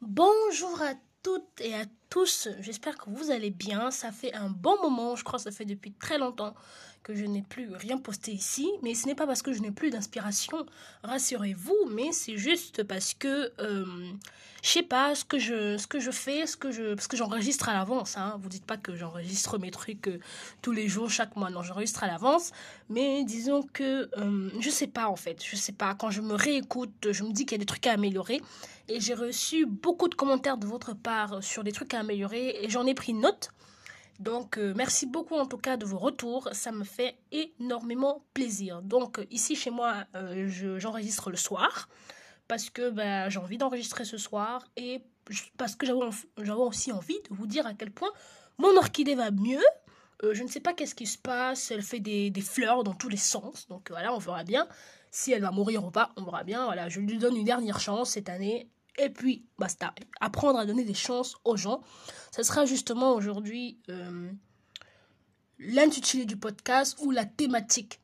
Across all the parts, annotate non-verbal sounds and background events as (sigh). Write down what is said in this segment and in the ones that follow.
Bonjour à toutes et à tous, j'espère que vous allez bien. Ça fait un bon moment, je crois que ça fait depuis très longtemps que je n'ai plus rien posté ici, mais ce n'est pas parce que je n'ai plus d'inspiration, rassurez-vous, mais c'est juste parce que euh, je sais pas ce que je ce que je fais, ce que je parce que j'enregistre à l'avance hein. Vous dites pas que j'enregistre mes trucs euh, tous les jours, chaque mois, non, j'enregistre à l'avance, mais disons que euh, je sais pas en fait, je sais pas. Quand je me réécoute, je me dis qu'il y a des trucs à améliorer. Et j'ai reçu beaucoup de commentaires de votre part sur des trucs à améliorer. Et j'en ai pris note. Donc, euh, merci beaucoup en tout cas de vos retours. Ça me fait énormément plaisir. Donc, euh, ici chez moi, euh, j'enregistre le soir parce que bah, j'ai envie d'enregistrer ce soir et parce que j'avais aussi envie de vous dire à quel point mon orchidée va mieux. je ne sais pas qu'est-ce qui se passe. Elle fait des, des, fleurs dans tous les sens. Donc voilà, on verra bien si elle va mourir ou pas. On verra bien. Voilà, je lui donne une dernière chance cette année. Et puis, basta. Apprendre à donner des chances aux gens. Ce sera justement aujourd'hui euh, l'intitulé du podcast ou la thématique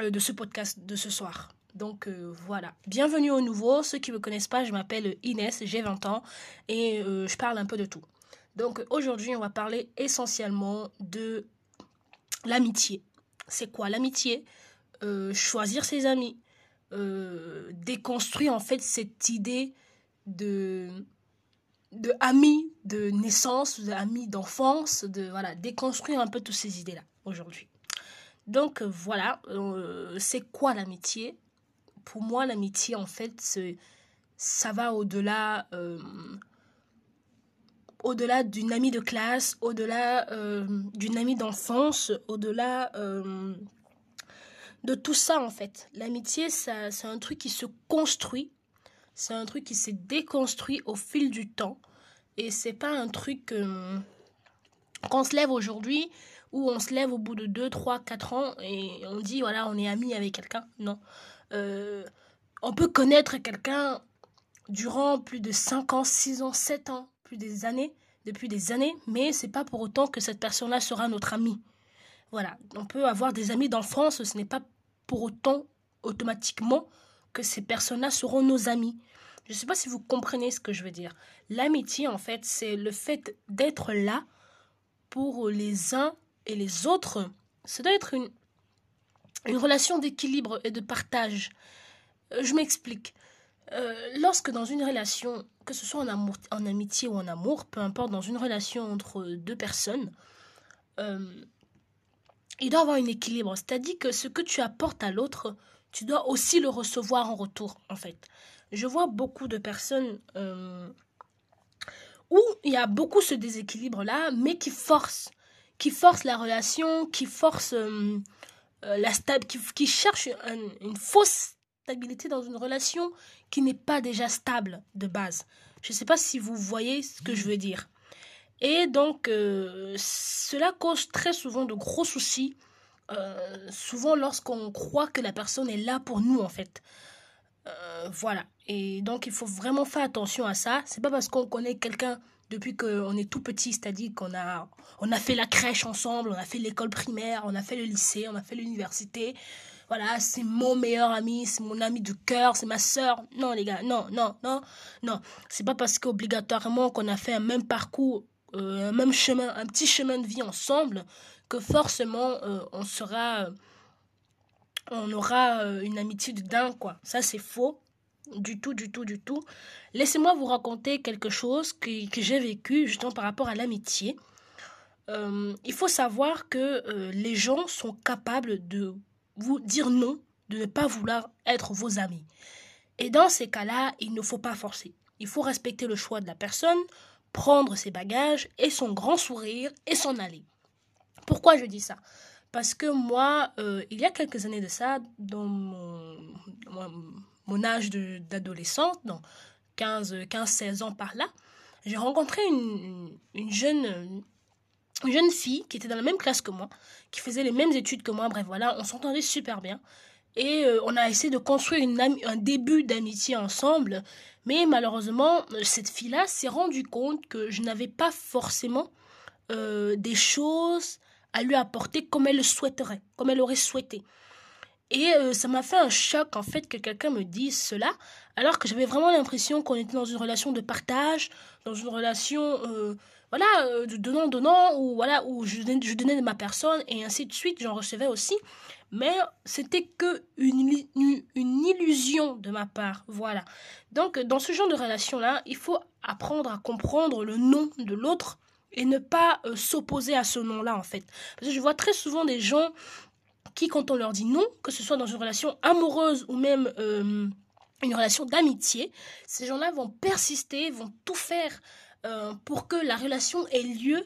euh, de ce podcast de ce soir. Donc euh, voilà. Bienvenue au nouveau. Ceux qui ne me connaissent pas, je m'appelle Inès, j'ai 20 ans et je parle un peu de tout. Donc aujourd'hui, on va parler essentiellement de l'amitié. C'est quoi l'amitié? Choisir ses amis. déconstruire en fait cette idée de, de amis de naissance, d'amis d'enfance, de voilà, déconstruire un peu toutes ces idées-là aujourd'hui. Donc voilà, euh, c'est quoi l'amitié? Pour moi, l'amitié, en fait, ça va au-delà euh, au-delà d'une amie de classe, au-delà euh, d'une amie d'enfance, au-delà de tout ça, en fait. L'amitié, c'est un truc qui se construit c'est un truc qui s'est déconstruit au fil du temps. Et c'est pas un truc euh, qu'on se lève aujourd'hui ou on se lève au bout de 2, 3, 4 ans et on dit voilà, on est ami avec quelqu'un. Non. Euh, on peut connaître quelqu'un durant plus de 5 ans, 6 ans, 7 ans, plus des années, depuis des années, mais c'est pas pour autant que cette personne-là sera notre ami. Voilà, on peut avoir des amis d'enfance, ce n'est pas pour autant automatiquement que ces personnes-là seront nos amis. Je ne sais pas si vous comprenez ce que je veux dire. L'amitié, en fait, c'est le fait d'être là pour les uns et les autres. Ça doit être une, une relation d'équilibre et de partage. Euh, je m'explique. Euh, lorsque dans une relation, que ce soit en, amour, en amitié ou en amour, peu importe, dans une relation entre deux personnes, euh, il doit avoir un équilibre. C'est-à-dire que ce que tu apportes à l'autre, tu dois aussi le recevoir en retour, en fait. Je vois beaucoup de personnes euh, où il y a beaucoup ce déséquilibre-là, mais qui force, qui force la relation, qui force euh, euh, la qui, qui cherche une fausse stabilité dans une relation qui n'est pas déjà stable de base. Je ne sais pas si vous voyez ce que je veux dire. Et donc, cela cause très souvent de gros soucis euh, souvent lorsqu'on croit que la personne est là pour nous en fait. Euh, voilà. Et donc il faut vraiment faire attention à ça. C'est pas parce qu'on connaît quelqu'un depuis qu'on est tout petit, c'est-à-dire qu'on a, on a fait la crèche ensemble, on a fait l'école primaire, on a fait le lycée, on a fait l'université. Voilà, c'est mon meilleur ami, c'est mon ami de cœur, c'est ma sœur. Non, les gars, non, non, non, non. C'est pas parce qu'obligatoirement qu'on a fait un même parcours, euh, un même chemin, un petit chemin de vie ensemble que forcément euh, on sera euh, on aura euh, une amitié de dingue quoi. Ça c'est faux. Du tout, du tout, du tout. Laissez-moi vous raconter quelque chose que, que j'ai vécu justement par rapport à l'amitié. il faut savoir que les gens sont capables de vous dire non, de ne pas vouloir être vos amis. Et dans ces cas-là, il ne faut pas forcer. Il faut respecter le choix de la personne, prendre ses bagages et son grand sourire et s'en aller. Pourquoi je dis ça? Parce que moi, euh, il y a quelques années de ça, dans mon, âge d'adolescente, dans 15-16 ans par là, j'ai rencontré une, une, jeune, une jeune fille qui était dans la même classe que moi, qui faisait les mêmes études que moi. Bref, voilà, on s'entendait super bien. Et euh, on a essayé de construire un début d'amitié ensemble. Mais malheureusement, cette fille-là s'est rendue compte que je n'avais pas forcément euh, des choses à lui apporter comme elle le souhaiterait, comme elle aurait souhaité. Et euh, ça m'a fait un choc en fait que quelqu'un me dise cela, alors que j'avais vraiment l'impression qu'on était dans une relation de partage, dans une relation euh, voilà euh, de donnant donnant ou voilà où je, donnais de ma personne et ainsi de suite, j'en recevais aussi, mais c'était que une, une, illusion de ma part, voilà. Donc dans ce genre de relation là, il faut apprendre à comprendre le nom de l'autre et ne pas s'opposer à ce nom-là en fait. Parce que je vois très souvent des gens qui, quand on leur dit non, que ce soit dans une relation amoureuse ou même euh, une relation d'amitié, ces gens-là vont persister, vont tout faire euh, pour que la relation ait lieu,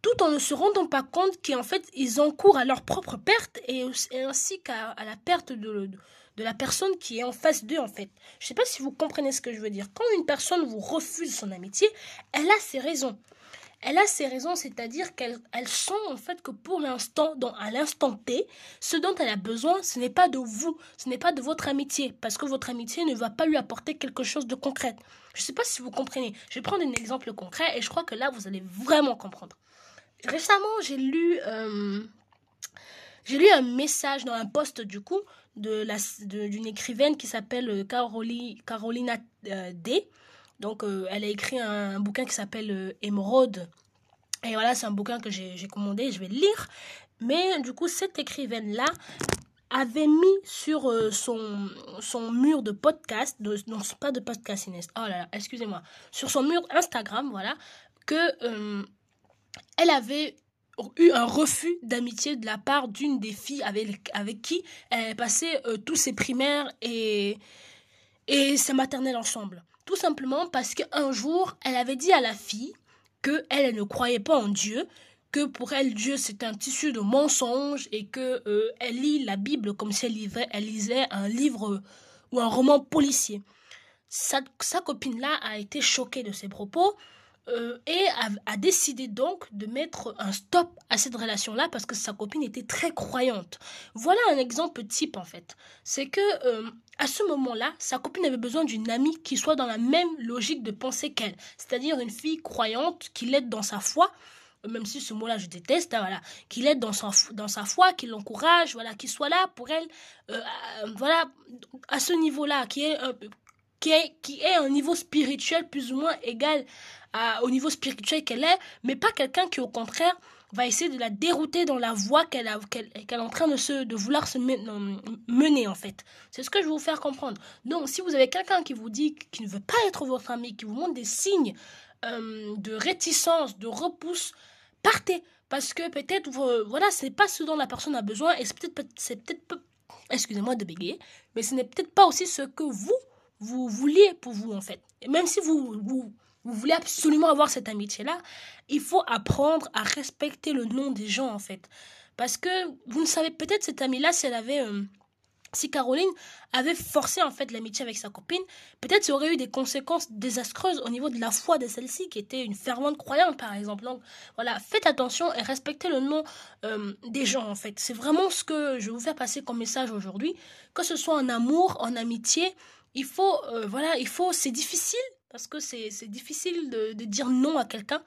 tout en ne se rendant pas compte qu'en fait, ils encourent à leur propre perte et, ainsi qu'à la perte de, de la personne qui est en face d'eux en fait. Je ne sais pas si vous comprenez ce que je veux dire. Quand une personne vous refuse son amitié, elle a ses raisons elle a ses raisons, c'est-à-dire qu'elle sent en fait que pour l'instant, à l'instant T, ce dont elle a besoin, ce n'est pas de vous, ce n'est pas de votre amitié, parce que votre amitié ne va pas lui apporter quelque chose de concret. Je ne sais pas si vous comprenez. Je vais prendre un exemple concret et je crois que là, vous allez vraiment comprendre. Récemment, j'ai lu, euh, j'ai lu un message dans un post du coup d'une écrivaine qui s'appelle euh, Carolina euh, D donc, euh, elle a écrit un, bouquin qui s'appelle euh, Émeraude. Et voilà, c'est un bouquin que j'ai commandé, je vais le lire. Mais du coup, cette écrivaine-là avait mis sur euh, son, son mur de podcast, de, non, pas de podcast Inès, oh là là, excusez-moi, sur son mur Instagram, voilà, que elle avait eu un refus d'amitié de la part d'une des filles avec, avec qui elle passait tous ses primaires et, et ses maternelles ensemble. Tout simplement parce qu'un jour, elle avait dit à la fille que elle, ne croyait pas en Dieu, que pour elle Dieu c'est un tissu de mensonges et que euh, elle lit la Bible comme si elle elle lisait un livre ou un roman policier. Sa, sa copine là a été choquée de ses propos euh, et a, décidé donc de mettre un stop à cette relation-là parce que sa copine était très croyante. Voilà un exemple type en fait. C'est que euh, à ce moment-là, sa copine avait besoin d'une amie qui soit dans la même logique de pensée qu'elle, c'est-à-dire une fille croyante qui l'aide dans sa foi. Même si ce mot-là je déteste, hein, voilà, qui l'aide dans, dans sa foi, qui l'encourage, voilà, qui soit là pour elle, euh, voilà, à ce niveau-là, qui est, qui est, qui un niveau spirituel plus ou moins égal au niveau spirituel qu'elle est, mais pas quelqu'un qui au contraire va essayer de la dérouter dans la voie qu'elle qu'elle est en train de, se, de vouloir se mener en fait. C'est ce que je vais vous faire comprendre. Donc si vous avez quelqu'un qui vous dit qu'il ne veut pas être votre ami, qui vous montre des signes euh, de réticence, de repousse, partez. Parce que peut-être, voilà, ce n'est pas ce dont la personne a besoin et c'est peut-être, c'est peut-être, excusez-moi de bégayer, mais ce n'est peut-être pas aussi ce que vous, vous vouliez pour vous en fait. Et même si vous, vous vous voulez absolument avoir cette amitié-là, il faut apprendre à respecter le nom des gens, en fait. Parce que vous ne savez peut-être cette amie-là, si elle avait... Euh, si Caroline avait forcé en fait l'amitié avec sa copine, peut-être ça aurait eu des conséquences désastreuses au niveau de la foi de celle-ci, qui était une fervente croyante par exemple. Donc voilà, faites attention et respectez le nom euh, des gens en fait. C'est vraiment ce que je vais vous faire passer comme message aujourd'hui. Que ce soit en amour, en amitié, il faut, euh, voilà, il faut, c'est difficile parce que c'est difficile de, dire non à quelqu'un.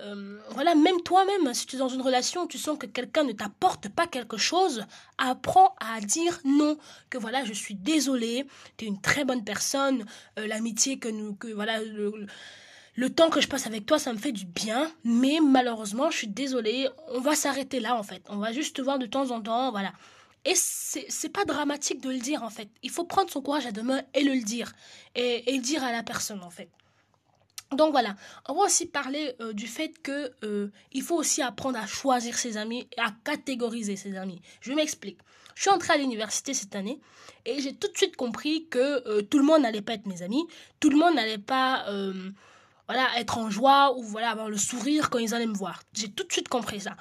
Euh, voilà, même toi-même, si tu es dans une relation, tu sens que quelqu'un ne t'apporte pas quelque chose, apprends à dire non. Que voilà, je suis désolée, tu es une très bonne personne, euh, l'amitié que nous, que voilà, le, le, temps que je passe avec toi, ça me fait du bien, mais malheureusement, je suis désolée, on va s'arrêter là en fait. On va juste te voir de temps en temps, voilà. Et c'est pas dramatique de le dire en fait. Il faut prendre son courage à deux mains et le dire. Et, le dire à la personne en fait. Donc voilà, on va aussi parler euh, du fait que euh, il faut aussi apprendre à choisir ses amis et à catégoriser ses amis. Je m'explique. Je suis entrée à l'université cette année et j'ai tout de suite compris que euh, tout le monde n'allait pas être mes amis, tout le monde n'allait pas voilà être en joie ou voilà avoir le sourire quand ils allaient me voir. J'ai tout de suite compris ça.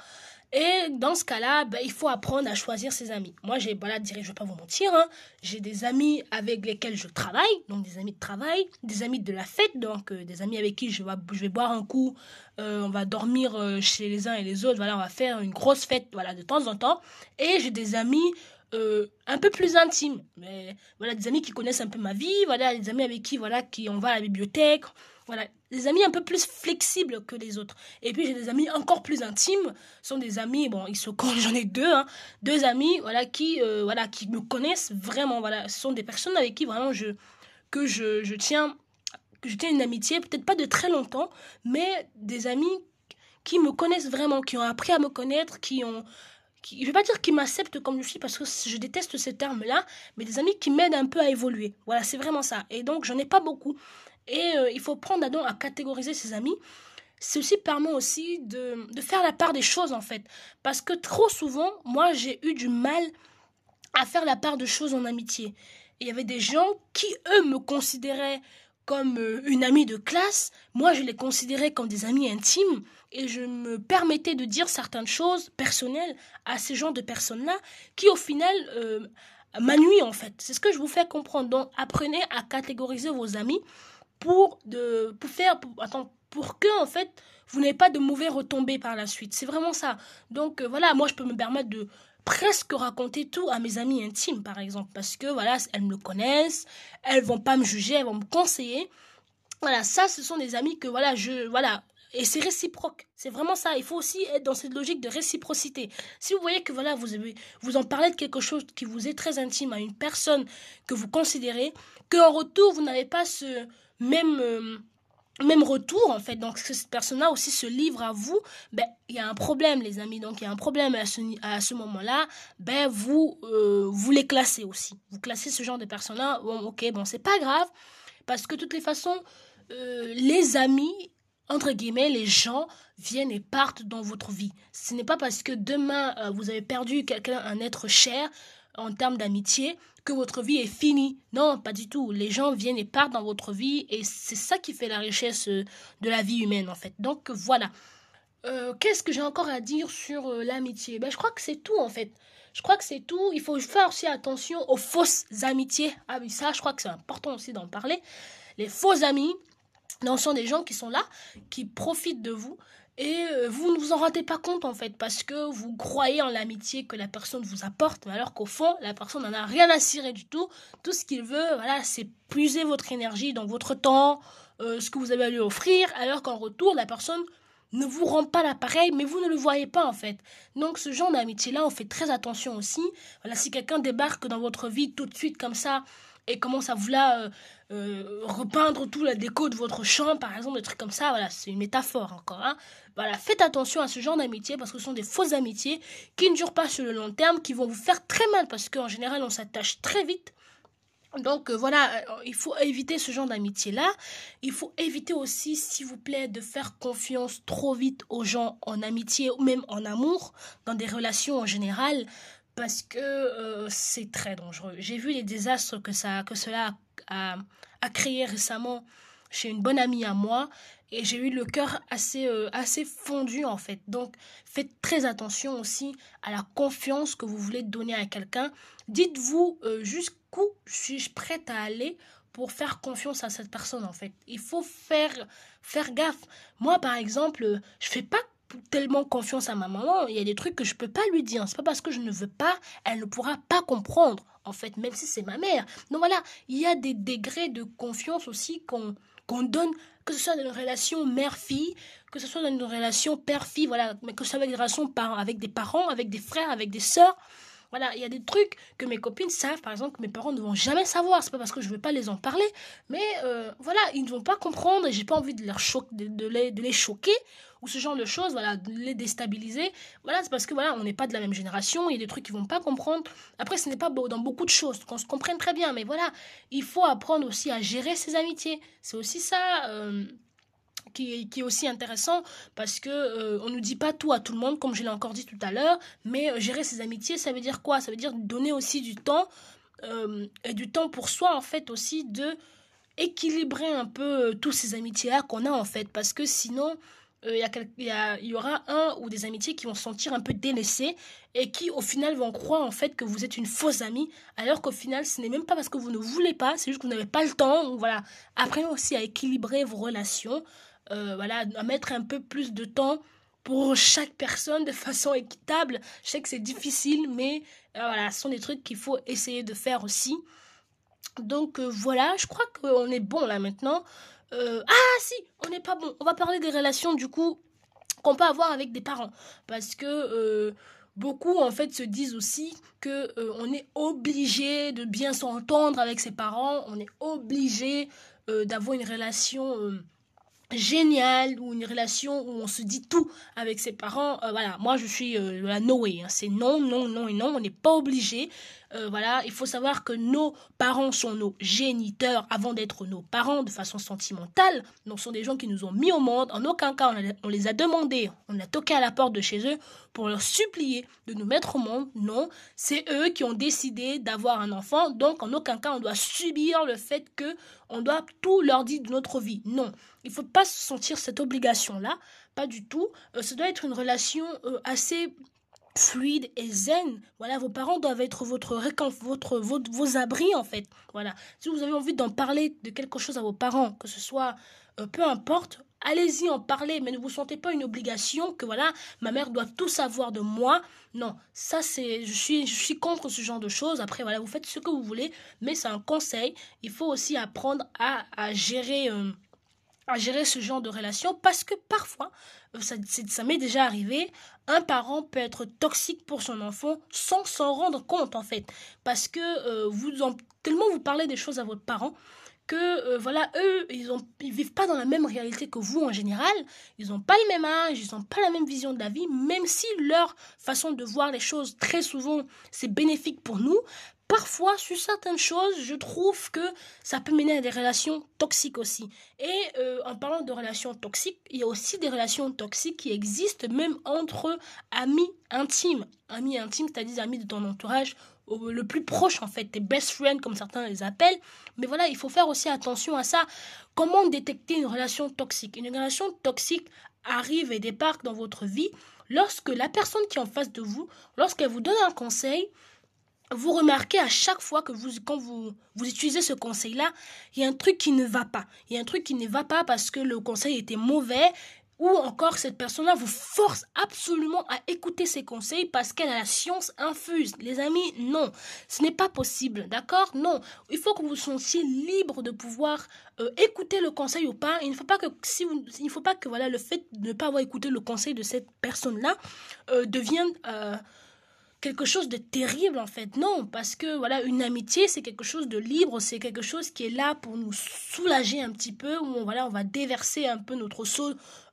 Et dans ce cas-là, ben, il faut apprendre à choisir ses amis. Moi, j'ai, voilà, je vais pas vous mentir, hein, j'ai des amis avec lesquels je travaille, donc des amis de travail, des amis de la fête, donc euh, des amis avec qui je vais, je vais boire un coup, euh, on va dormir euh, chez les uns et les autres, voilà, on va faire une grosse fête, voilà, de temps en temps. Et j'ai des amis un peu plus intimes, mais voilà, des amis qui connaissent un peu ma vie, voilà, des amis avec qui, voilà, qui on va à la bibliothèque, Voilà, des amis un peu plus flexibles que les autres. Et puis j'ai des amis encore plus intimes. Ce sont des amis, bon, ils se connaissent, (laughs) j'en ai deux, hein, deux amis, voilà, qui, euh, voilà, qui me connaissent vraiment. Voilà, ce sont des personnes avec qui vraiment je, que je, je tiens, que je tiens une amitié, peut-être pas de très longtemps, mais des amis qui me connaissent vraiment, qui ont appris à me connaître, qui ont, qui, je vais pas dire qu'ils m'acceptent comme je suis parce que je déteste ces termes-là, mais des amis qui m'aident un peu à évoluer. Voilà, c'est vraiment ça. Et donc, j'en ai pas beaucoup. Et euh, il faut prendre à, à catégoriser ses amis. Aussi permet aussi de, de faire la part des choses en fait. Parce que trop souvent, moi j'ai eu du mal à faire la part de choses en amitié. Il y avait des gens qui, eux, me considéraient comme euh, une amie de classe, moi je les considérais comme des amis intimes et je me permettais de dire certaines choses personnelles à ces gens de personnes-là qui au final euh, m'ennuient en fait. C'est ce que je vous fais comprendre. Donc apprenez à catégoriser vos amis pour, de, pour faire, pour, attends, pour que, en fait, vous n'ayez pas de mauvais retombées par la suite. C'est vraiment ça. Donc, euh, voilà, moi, je peux me permettre de presque raconter tout à mes amis intimes, par exemple, parce que, voilà, elles me connaissent, elles vont pas me juger, elles vont me conseiller. Voilà, ça, ce sont des amis que, voilà, je, voilà, et c'est réciproque. C'est vraiment ça. Il faut aussi être dans cette logique de réciprocité. Si vous voyez que voilà, vous avez, vous en parlez de quelque chose qui vous est très intime à une personne que vous considérez, qu'en retour vous n'avez pas ce, même, euh, même retour en fait. Donc cette personne-là aussi se livre à vous, ben il y a un problème les amis. Donc il y a un problème à ce, à ce moment-là, ben vous euh, vous les classez aussi. Vous classez ce genre de personnes-là. Bon ok bon c'est pas grave parce que de toutes les façons euh, les amis entre guillemets, les gens viennent et partent dans votre vie. Ce n'est pas parce que demain vous avez perdu quelqu'un, un être cher, en termes d'amitié que votre vie est finie. Non, pas du tout. Les gens viennent et partent dans votre vie et c'est ça qui fait la richesse euh, de la vie humaine en fait. Donc voilà. Euh, qu'est-ce que j'ai encore à dire sur euh, l'amitié? Ben, Je crois que c'est tout en fait. Je crois que c'est tout. Il faut faire aussi attention aux fausses amitiés. Ah oui, ça, je crois que c'est important aussi d'en parler. Les faux amis, ce sont des gens qui sont là, qui profitent de vous, et euh, vous ne vous en rendez pas compte en fait parce que vous croyez en l'amitié que la personne vous apporte, alors qu'au fond, la personne n'en a rien à cirer du tout. Tout ce qu'il veut, voilà, c'est puiser votre énergie dans votre temps, euh, ce que vous avez à lui offrir, alors qu'en retour, la personne ne vous rend pas l'appareil, mais vous ne le voyez pas en fait. Donc ce genre d'amitié-là, on fait très attention aussi. Voilà, si quelqu'un débarque dans votre vie tout de suite comme ça, et commence à vouloir euh, euh, repeindre tout la déco de votre champ, par exemple, des trucs comme ça, voilà, c'est une métaphore encore. Hein. Voilà, faites attention à ce genre d'amitié parce que ce sont des fausses amitiés qui ne durent pas sur le long terme, qui vont vous faire très mal parce qu'en général, on s'attache très vite. Donc euh, voilà, il faut éviter ce genre d'amitié-là. Il faut éviter aussi, s'il vous plaît, de faire confiance trop vite aux gens en amitié ou même en amour, dans des relations en général parce que euh, c'est très dangereux. J'ai vu les désastres que, ça, que cela a, a, créé récemment chez une bonne amie à moi et j'ai eu le cœur assez, euh, assez fondu en fait. Donc faites très attention aussi à la confiance que vous voulez donner à quelqu'un. Dites-vous euh, jusqu'où suis-je prête à aller pour faire confiance à cette personne en fait. Il faut faire, faire gaffe. Moi par exemple, je fais pas tellement confiance à ma maman, il y a des trucs que je peux pas lui dire. C'est pas parce que je ne veux pas, elle ne pourra pas comprendre. En fait, même si c'est ma mère. Donc voilà, il y a des degrés de confiance aussi qu'on donne, que ce soit dans une relation mère-fille, que ce soit dans une relation père-fille, voilà, mais que ce soit avec des relations avec des parents, avec des frères, avec des sœurs. Voilà, il y a des trucs que mes copines savent, par exemple, que mes parents ne vont jamais savoir. C'est pas parce que je veux pas les en parler, mais euh, voilà, ils ne vont pas comprendre et j'ai pas envie de, leur de, les choquer ou ce genre de choses, voilà, de les déstabiliser. Voilà, c'est parce que voilà, on n'est pas de la même génération, il y a des trucs qu'ils vont pas comprendre. Après, ce n'est pas dans beaucoup de choses qu'on se comprenne très bien, mais voilà, il faut apprendre aussi à gérer ses amitiés. C'est aussi ça. Euh, qui, est aussi intéressant parce que euh, on ne dit pas tout à tout le monde comme je l'ai encore dit tout à l'heure mais euh, gérer ses amitiés ça veut dire quoi? Ça veut dire donner aussi du temps euh, et du temps pour soi en fait aussi de équilibrer un peu tous ces amitiés là qu'on a en fait. Parce que sinon il y, y, aura un ou des amitiés qui vont se sentir un peu délaissés et qui au final vont croire en fait que vous êtes une fausse amie alors qu'au final ce n'est même pas parce que vous ne voulez pas c'est juste que vous n'avez pas le temps voilà. Apprenez aussi à équilibrer vos relations euh, voilà, à mettre un peu plus de temps pour chaque personne de (laughs) façon équitable. Je sais que c'est difficile, mais euh, voilà, ce sont des trucs qu'il faut essayer de faire aussi. Donc euh, voilà, je crois qu'on est bon là maintenant. ah si, on n'est pas bon. On va parler des relations du coup qu'on peut avoir avec des parents. Parce que beaucoup en fait se disent aussi que euh, on est obligé de bien s'entendre avec ses parents, on est obligé d'avoir une relation génial ou une relation où on se dit tout avec ses parents euh, voilà moi je suis euh, la Noé hein. c'est non non non et non on n'est pas obligé euh, voilà il faut savoir que nos parents sont nos géniteurs avant d'être nos parents de façon sentimentale. Donc ce sont des gens qui nous ont mis au monde. En aucun cas on, les a demandés. On a toqué à la porte de chez eux pour leur supplier de nous mettre au monde. Non c'est eux qui ont décidé d'avoir un enfant. Donc en aucun cas on doit subir le fait que on doit tout leur dire de notre vie. Non il faut pas se sentir cette obligation-là, pas du tout. Euh, ça doit être une relation euh, assez fluide et zen. Voilà, vos parents doivent être votre votre, vos abris en fait. Voilà. Si vous avez envie d'en parler de quelque chose à vos parents, que ce soit euh, peu importe, allez-y en parler, mais ne vous sentez pas une obligation que voilà, ma mère doit tout savoir de moi. Non, ça c'est, je suis, je suis contre ce genre de choses. Après voilà, vous faites ce que vous voulez, mais c'est un conseil. Il faut aussi apprendre à, à gérer à gérer ce genre de relation parce que parfois, euh, ça, ça m'est déjà arrivé, un parent peut être toxique pour son enfant sans s'en rendre compte en fait. Parce que euh, vous en, tellement vous parlez des choses à votre parent que euh, voilà eux ils ont ils vivent pas dans la même réalité que vous en général ils n'ont pas le même âge ils n'ont pas la même vision de la vie même si leur façon de voir les choses très souvent c'est bénéfique pour nous parfois, sur certaines choses, je trouve que ça peut mener à des relations toxiques aussi. Et euh, en parlant de relations toxiques, il y a aussi des relations toxiques qui existent même entre amis intimes. Amis intimes, c'est-à-dire amis de ton entourage le plus proche en fait, tes best friends comme certains les appellent. Mais voilà, il faut faire aussi attention à ça. Comment détecter une relation toxique? Une relation toxique arrive et débarque dans votre vie lorsque la personne qui est en face de vous, lorsqu'elle vous donne un conseil, vous remarquez à chaque fois que vous, quand vous, vous utilisez ce conseil-là, il y a un truc qui ne va pas. Il y a un truc qui ne va pas parce que le conseil était mauvais ou encore cette personne-là vous force absolument à écouter ses conseils parce qu'elle a la science infuse. Les amis, non, ce n'est pas possible, d'accord? Non, il faut que vous soyez libre de pouvoir euh, écouter le conseil ou pas. Il ne faut pas que si vous, il ne faut pas que voilà le fait de ne pas avoir écouté le conseil de cette personne-là euh, devienne euh, quelque chose de terrible en fait. Non, parce que voilà, une amitié c'est quelque chose de libre, c'est quelque chose qui est là pour nous soulager un petit peu, où on, voilà, on va déverser un peu notre seau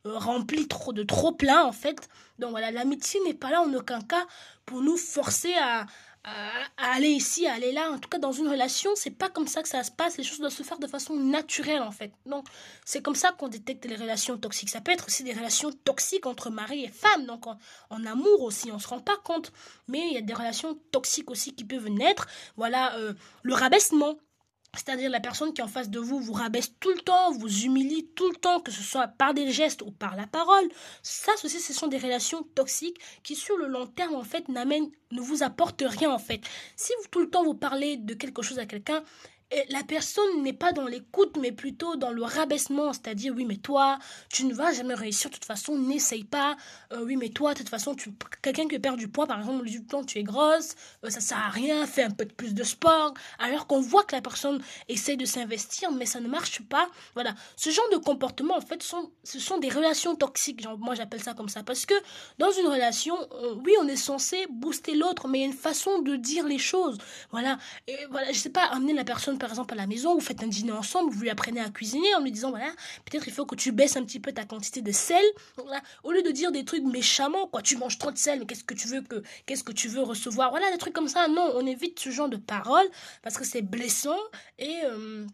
euh, rempli trop de trop plein en fait. Donc voilà, l'amitié n'est pas là en aucun cas pour nous forcer à, à, aller ici, à aller là. En tout cas, dans une relation, c'est pas comme ça que ça se passe. Les choses doivent se faire de façon naturelle, en fait. Donc, c'est comme ça qu'on détecte les relations toxiques. Ça peut être aussi des relations toxiques entre mari et femme, donc en, amour aussi. On se rend pas compte, mais il y a des relations toxiques aussi qui peuvent naître. Voilà, euh, le rabaissement. C'est-à-dire la personne qui est en face de vous vous rabaisse tout le temps, vous humilie tout le temps, que ce soit par des gestes ou par la parole. Ça aussi, ce sont des relations toxiques qui, sur le long terme, en fait, n'amènent, ne vous apportent rien, en fait. Si vous, tout le temps, vous parlez de quelque chose à quelqu'un, la personne n'est pas dans l'écoute, mais plutôt dans le rabaissement, c'est-à-dire oui, mais toi, tu ne vas jamais réussir de toute façon, n'essaye pas. Euh, oui, mais toi, de toute façon, tu quelqu'un qui perd du poids, par exemple, du temps, tu es grosse, euh, ça sert à rien, fais un peu plus de sport. Alors qu'on voit que la personne essaye de s'investir, mais ça ne marche pas. Voilà, ce genre de comportement, en fait, sont, ce sont des relations toxiques. Moi, j'appelle ça comme ça parce que dans une relation, oui, on est censé booster l'autre, mais il y a une façon de dire les choses. Voilà, et voilà, je sais pas, amener la personne par exemple à la maison, vous faites un dîner ensemble, vous lui apprenez à cuisiner en lui disant voilà, peut-être il faut que tu baisses un petit peu ta quantité de sel. Au lieu de dire des trucs méchamment, quoi, tu manges trop de sel, mais qu'est-ce que tu veux que qu'est-ce que tu veux recevoir? Voilà, des trucs comme ça. Non, on évite ce genre de paroles parce que c'est blessant et euh,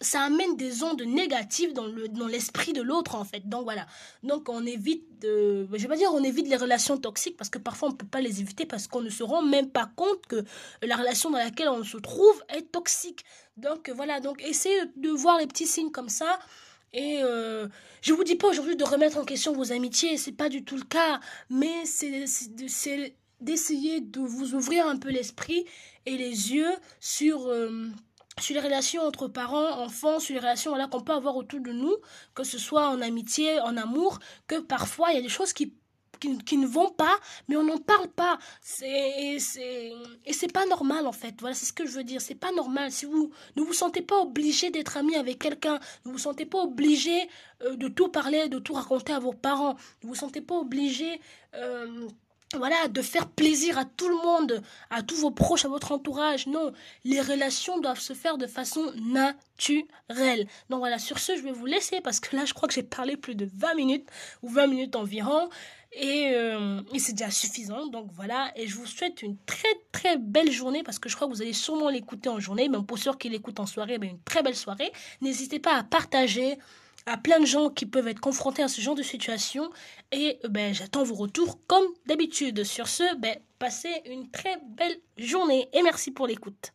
ça amène des ondes négatives dans le dans l'esprit de l'autre en fait. Donc voilà. Donc on évite de je vais pas dire on évite les relations toxiques parce que parfois on peut pas les éviter parce qu'on ne se rend même pas compte que la relation dans laquelle on se trouve est toxique. Donc voilà, donc essayez de voir les petits signes comme ça et euh, je vous dis pas aujourd'hui de remettre en question vos amitiés, c'est pas du tout le cas, mais c'est d'essayer de vous ouvrir un peu l'esprit et les yeux sur euh, sur les relations entre parents, enfants, sur les relations qu'on peut avoir autour de nous, que ce soit en amitié, en amour, que parfois il y a des choses qui qui, ne vont pas, mais on n'en parle pas. C'est, c'est, et c'est pas normal en fait. Voilà, c'est ce que je veux dire. C'est pas normal. Si vous ne vous sentez pas obligé d'être ami avec quelqu'un, ne vous sentez pas obligé euh, de tout parler, de tout raconter à vos parents, ne vous sentez pas obligé. Euh, voilà, de faire plaisir à tout le monde, à tous vos proches, à votre entourage. Non, les relations doivent se faire de façon naturelle. Donc voilà, sur ce, je vais vous laisser parce que là, je crois que j'ai parlé plus de 20 minutes ou 20 minutes environ. Euh, et, c'est déjà suffisant. Donc voilà, et je vous souhaite une très très belle journée parce que je crois que vous allez sûrement l'écouter en journée. Même pour ceux qui l'écoutent en soirée, ben une très belle soirée. N'hésitez pas à partager à plein de gens qui peuvent être confrontés à ce genre de situation. Et ben, j'attends vos retours comme d'habitude. Sur ce, ben, passez une très belle journée et merci pour l'écoute.